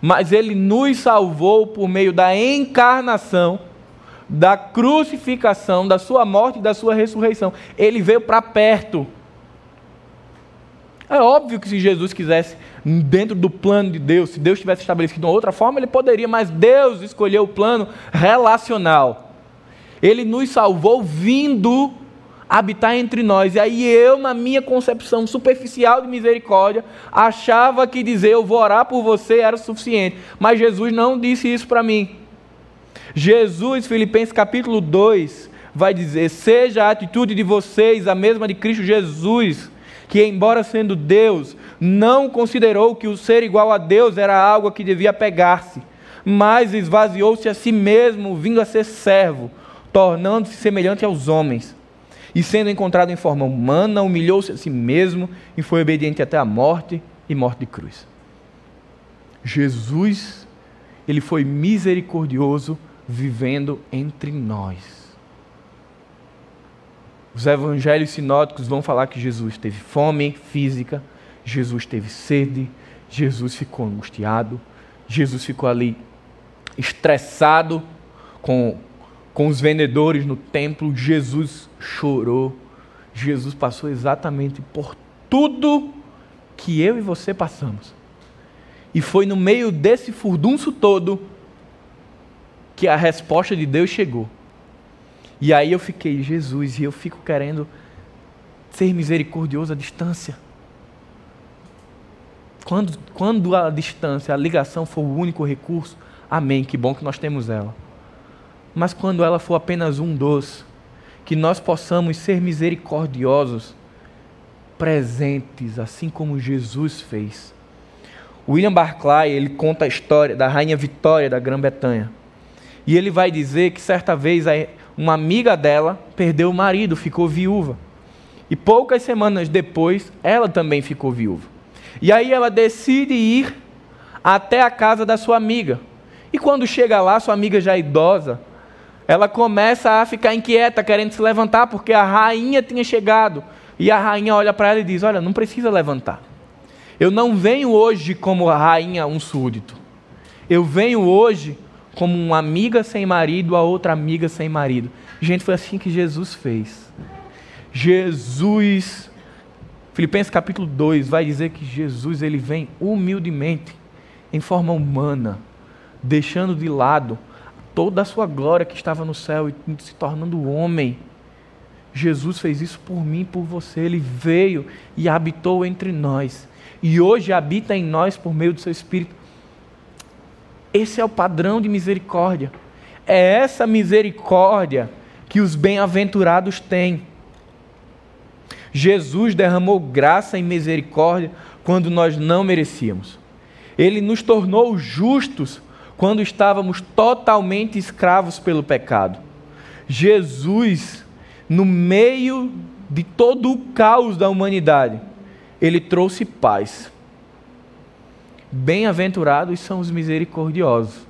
mas ele nos salvou por meio da encarnação da crucificação, da sua morte e da sua ressurreição. Ele veio para perto. É óbvio que se Jesus quisesse, dentro do plano de Deus, se Deus tivesse estabelecido de uma outra forma, ele poderia, mas Deus escolheu o plano relacional. Ele nos salvou vindo habitar entre nós. E aí eu, na minha concepção superficial de misericórdia, achava que dizer eu vou orar por você era suficiente. Mas Jesus não disse isso para mim. Jesus, Filipenses capítulo 2, vai dizer: Seja a atitude de vocês a mesma de Cristo Jesus, que, embora sendo Deus, não considerou que o ser igual a Deus era algo a que devia pegar-se, mas esvaziou-se a si mesmo, vindo a ser servo, tornando-se semelhante aos homens. E sendo encontrado em forma humana, humilhou-se a si mesmo e foi obediente até a morte e morte de cruz. Jesus, ele foi misericordioso vivendo entre nós. Os evangelhos sinóticos vão falar que Jesus teve fome física, Jesus teve sede, Jesus ficou angustiado, Jesus ficou ali estressado com, com os vendedores no templo, Jesus chorou, Jesus passou exatamente por tudo que eu e você passamos. E foi no meio desse furdunço todo que a resposta de Deus chegou. E aí eu fiquei, Jesus, e eu fico querendo ser misericordioso à distância. Quando, quando a distância, a ligação for o único recurso, amém, que bom que nós temos ela. Mas quando ela for apenas um dos, que nós possamos ser misericordiosos, presentes, assim como Jesus fez William Barclay, ele conta a história da rainha Vitória da Grã-Bretanha. E ele vai dizer que certa vez uma amiga dela perdeu o marido, ficou viúva. E poucas semanas depois, ela também ficou viúva. E aí ela decide ir até a casa da sua amiga. E quando chega lá, sua amiga já idosa, ela começa a ficar inquieta, querendo se levantar, porque a rainha tinha chegado. E a rainha olha para ela e diz: Olha, não precisa levantar. Eu não venho hoje como rainha, um súdito. Eu venho hoje como uma amiga sem marido, a outra amiga sem marido. Gente, foi assim que Jesus fez. Jesus, Filipenses capítulo 2, vai dizer que Jesus ele vem humildemente, em forma humana, deixando de lado toda a sua glória que estava no céu e se tornando homem. Jesus fez isso por mim, por você. Ele veio e habitou entre nós e hoje habita em nós por meio do seu Espírito. Esse é o padrão de misericórdia. É essa misericórdia que os bem-aventurados têm. Jesus derramou graça e misericórdia quando nós não merecíamos. Ele nos tornou justos quando estávamos totalmente escravos pelo pecado. Jesus, no meio de todo o caos da humanidade, ele trouxe paz. Bem-aventurados são os misericordiosos,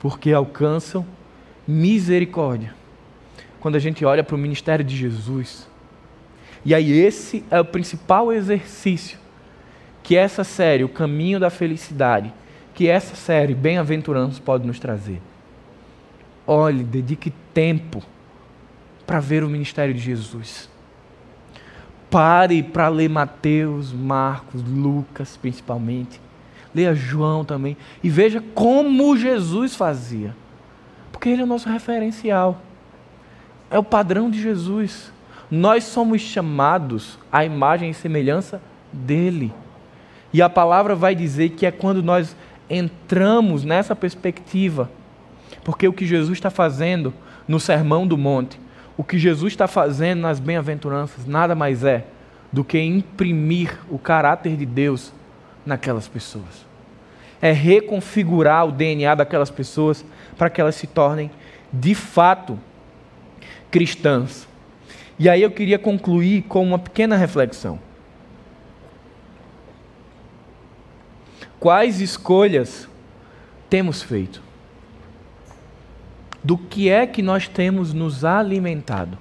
porque alcançam misericórdia. Quando a gente olha para o ministério de Jesus, e aí esse é o principal exercício que essa série, O Caminho da Felicidade, que essa série, Bem-aventurados, pode nos trazer. Olhe, dedique tempo para ver o ministério de Jesus. Pare para ler Mateus, Marcos, Lucas, principalmente. Leia João também. E veja como Jesus fazia. Porque ele é o nosso referencial. É o padrão de Jesus. Nós somos chamados à imagem e semelhança dele. E a palavra vai dizer que é quando nós entramos nessa perspectiva. Porque o que Jesus está fazendo no Sermão do Monte o que Jesus está fazendo nas bem-aventuranças nada mais é do que imprimir o caráter de Deus naquelas pessoas. É reconfigurar o DNA daquelas pessoas para que elas se tornem de fato cristãs. E aí eu queria concluir com uma pequena reflexão. Quais escolhas temos feito? do que é que nós temos nos alimentado.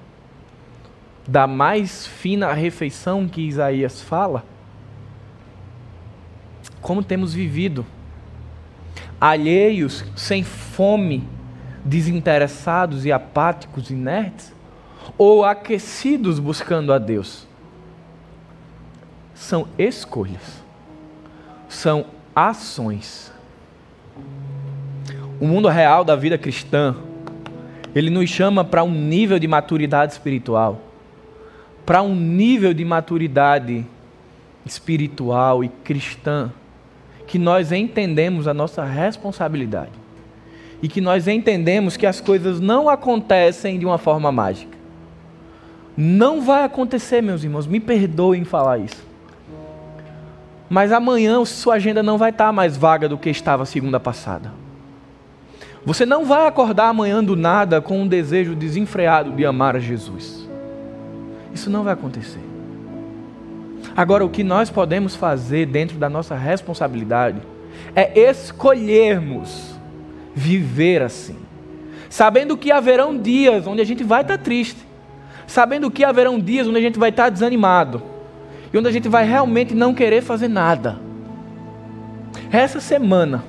Da mais fina refeição que Isaías fala, como temos vivido, alheios, sem fome, desinteressados e apáticos, inertes, ou aquecidos buscando a Deus. São escolhas, são ações. O mundo real da vida cristã ele nos chama para um nível de maturidade espiritual. Para um nível de maturidade espiritual e cristã. Que nós entendemos a nossa responsabilidade. E que nós entendemos que as coisas não acontecem de uma forma mágica. Não vai acontecer, meus irmãos, me perdoem falar isso. Mas amanhã sua agenda não vai estar mais vaga do que estava segunda passada. Você não vai acordar amanhã do nada com um desejo desenfreado de amar a Jesus. Isso não vai acontecer. Agora, o que nós podemos fazer dentro da nossa responsabilidade é escolhermos viver assim, sabendo que haverão dias onde a gente vai estar triste, sabendo que haverão dias onde a gente vai estar desanimado e onde a gente vai realmente não querer fazer nada. Essa semana,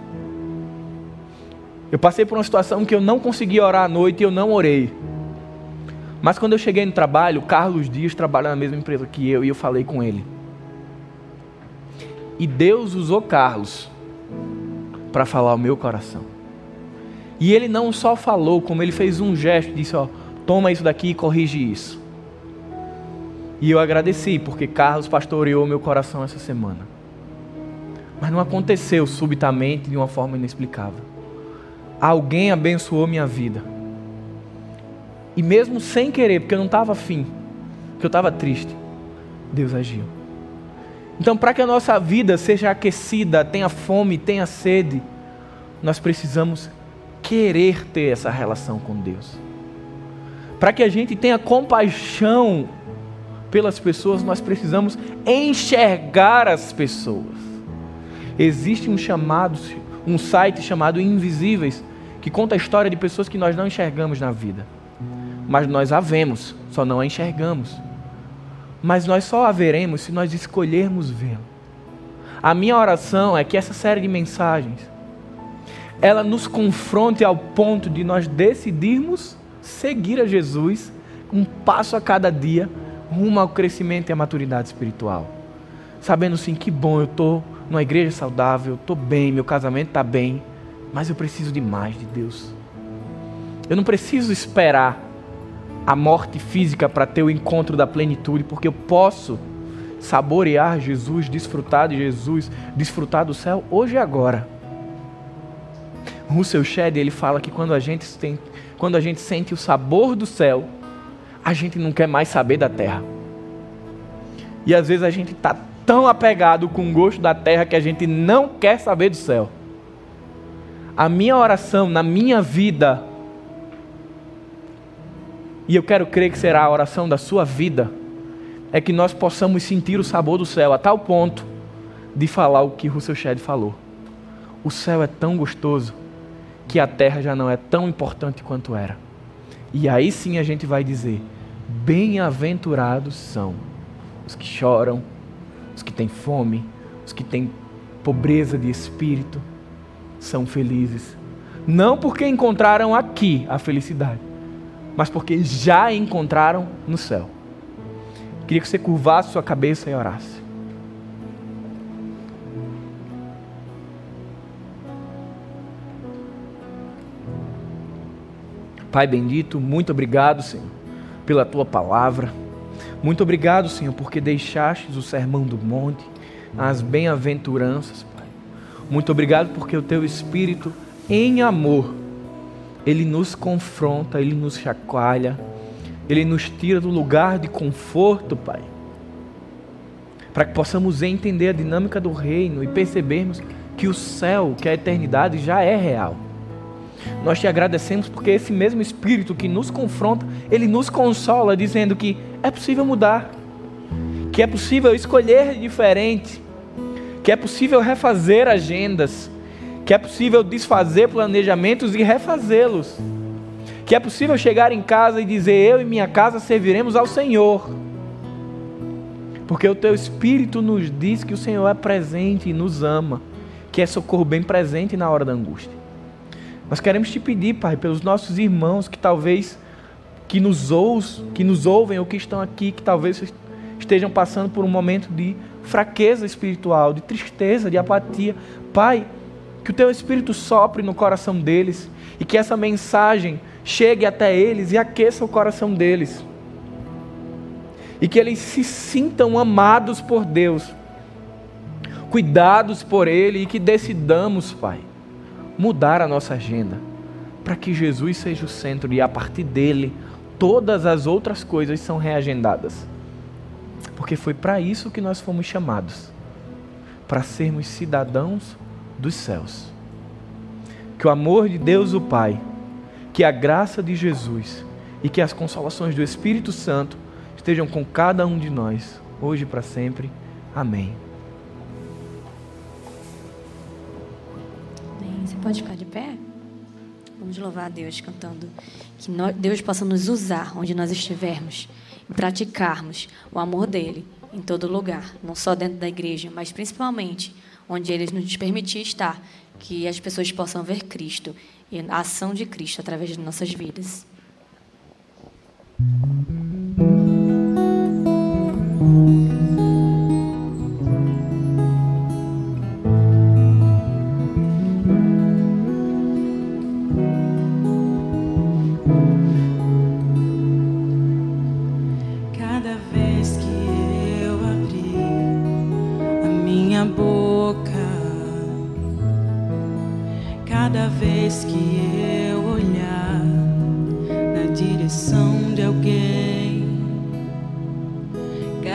eu passei por uma situação que eu não conseguia orar à noite e eu não orei. Mas quando eu cheguei no trabalho, Carlos Dias trabalha na mesma empresa que eu e eu falei com ele. E Deus usou Carlos para falar o meu coração. E ele não só falou, como ele fez um gesto, disse: Ó, toma isso daqui e corrige isso. E eu agradeci, porque Carlos pastoreou meu coração essa semana. Mas não aconteceu subitamente de uma forma inexplicável. Alguém abençoou minha vida. E mesmo sem querer, porque eu não estava afim, porque eu estava triste, Deus agiu. Então, para que a nossa vida seja aquecida, tenha fome, tenha sede, nós precisamos querer ter essa relação com Deus. Para que a gente tenha compaixão pelas pessoas, nós precisamos enxergar as pessoas. Existe um chamado, um site chamado Invisíveis, que conta a história de pessoas que nós não enxergamos na vida. Mas nós a vemos, só não a enxergamos. Mas nós só a veremos se nós escolhermos vê-lo. A minha oração é que essa série de mensagens ela nos confronte ao ponto de nós decidirmos seguir a Jesus um passo a cada dia rumo ao crescimento e à maturidade espiritual. Sabendo sim que bom eu estou numa igreja saudável, estou bem, meu casamento está bem, mas eu preciso de mais de Deus. Eu não preciso esperar a morte física para ter o encontro da plenitude, porque eu posso saborear Jesus, desfrutar de Jesus, desfrutar do céu hoje e agora. Russell Shedd, ele fala que quando a gente tem, quando a gente sente o sabor do céu, a gente não quer mais saber da terra. E às vezes a gente está tão apegado com o gosto da terra que a gente não quer saber do céu. A minha oração na minha vida, e eu quero crer que será a oração da sua vida, é que nós possamos sentir o sabor do céu a tal ponto de falar o que Russell Shedd falou. O céu é tão gostoso que a terra já não é tão importante quanto era. E aí sim a gente vai dizer: bem-aventurados são os que choram, os que têm fome, os que têm pobreza de espírito, são felizes. Não porque encontraram aqui a felicidade, mas porque já encontraram no céu. Queria que você curvasse sua cabeça e orasse. Pai bendito, muito obrigado, Senhor, pela tua palavra. Muito obrigado, Senhor, porque deixastes o sermão do monte, as bem-aventuranças, Pai. Muito obrigado porque o teu Espírito, em amor, ele nos confronta, ele nos chacoalha, ele nos tira do lugar de conforto, Pai. Para que possamos entender a dinâmica do reino e percebermos que o céu, que a eternidade já é real. Nós te agradecemos porque esse mesmo Espírito que nos confronta, ele nos consola, dizendo que é possível mudar, que é possível escolher diferente, que é possível refazer agendas, que é possível desfazer planejamentos e refazê-los, que é possível chegar em casa e dizer: Eu e minha casa serviremos ao Senhor. Porque o teu Espírito nos diz que o Senhor é presente e nos ama, que é socorro bem presente na hora da angústia. Nós queremos te pedir, Pai, pelos nossos irmãos que talvez que nos, ous, que nos ouvem ou que estão aqui, que talvez estejam passando por um momento de fraqueza espiritual, de tristeza, de apatia. Pai, que o teu Espírito sopre no coração deles e que essa mensagem chegue até eles e aqueça o coração deles. E que eles se sintam amados por Deus, cuidados por Ele e que decidamos, Pai mudar a nossa agenda para que Jesus seja o centro e a partir dele todas as outras coisas são reagendadas. Porque foi para isso que nós fomos chamados para sermos cidadãos dos céus. Que o amor de Deus o Pai, que a graça de Jesus e que as consolações do Espírito Santo estejam com cada um de nós, hoje e para sempre. Amém. Pode ficar de pé? Vamos louvar a Deus cantando. Que Deus possa nos usar onde nós estivermos e praticarmos o amor dele em todo lugar, não só dentro da igreja, mas principalmente onde ele nos permitir estar, que as pessoas possam ver Cristo e a ação de Cristo através de nossas vidas.